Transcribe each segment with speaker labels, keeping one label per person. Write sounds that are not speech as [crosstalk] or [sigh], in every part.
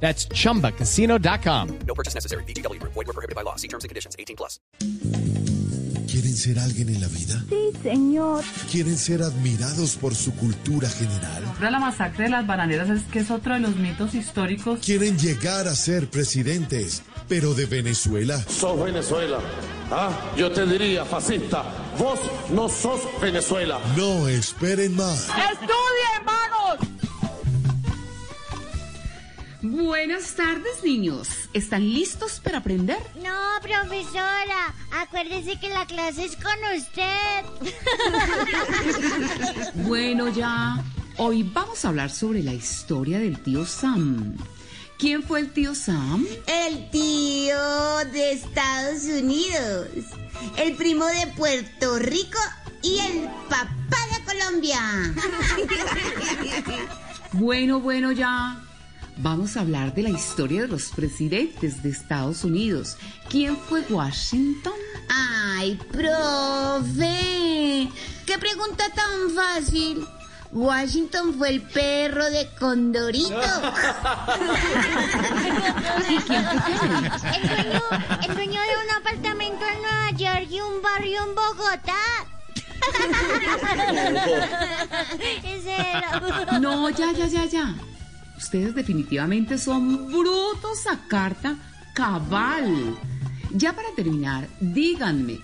Speaker 1: That's chumbacasino.com.
Speaker 2: No purchase necessary. BGW. Void were prohibited by law. See terms and conditions. 18 plus.
Speaker 3: ¿Quieren ser alguien en la vida?
Speaker 4: Sí, señor.
Speaker 3: ¿Quieren ser admirados por su cultura general?
Speaker 5: La masacre de las bananeras es que es otro de los mitos históricos.
Speaker 3: ¿Quieren llegar a ser presidentes, pero de Venezuela?
Speaker 6: sos Venezuela. Ah, yo te diría, fascista, vos no sos Venezuela.
Speaker 3: No esperen más.
Speaker 5: ¡Estudien, vagos!
Speaker 7: Buenas tardes, niños. ¿Están listos para aprender?
Speaker 4: No, profesora. Acuérdese que la clase es con usted. [laughs]
Speaker 7: Bueno, ya. Hoy vamos a hablar sobre la historia del tío Sam. ¿Quién fue el tío Sam?
Speaker 8: El tío de Estados Unidos, el primo de Puerto Rico y el papá de Colombia.
Speaker 7: Bueno, bueno, ya. Vamos a hablar de la historia de los presidentes de Estados Unidos. ¿Quién fue Washington?
Speaker 8: Ay, profe, qué pregunta tan fácil. Washington fue el perro de Condorito. [laughs] [laughs]
Speaker 4: El dueño, el dueño de un apartamento en Nueva York y un barrio en Bogotá. [laughs] Ese era.
Speaker 7: No, ya, ya, ya, ya. Ustedes definitivamente son brutos a carta cabal. Ya para terminar, díganme,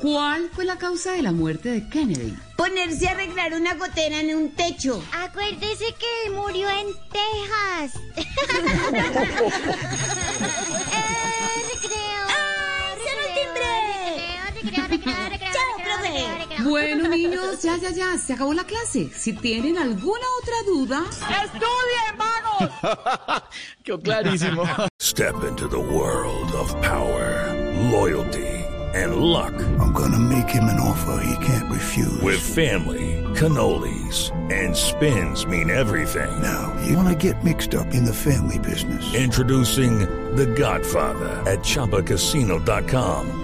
Speaker 7: ¿cuál fue la causa de la muerte de Kennedy?
Speaker 8: Ponerse a arreglar una gotera en un techo.
Speaker 4: Acuérdese que él murió en Texas. [laughs] Eh, recreo.
Speaker 8: sonó el timbre!
Speaker 4: Recreo, recreo, recreo, recreo.
Speaker 7: Bueno, niños, ya, ya, ya, se acabó la clase. Si tienen alguna otra duda,
Speaker 5: ¡Estudien, vagos! [laughs]
Speaker 1: Quedó clarísimo.
Speaker 9: Step into the world of power, loyalty, and luck.
Speaker 10: I'm gonna make him an offer he can't refuse.
Speaker 9: With family, cannolis, and spins mean everything.
Speaker 10: now, you wanna get mixed up in the family business.
Speaker 9: Introducing The Godfather at ChumbaCasino.com.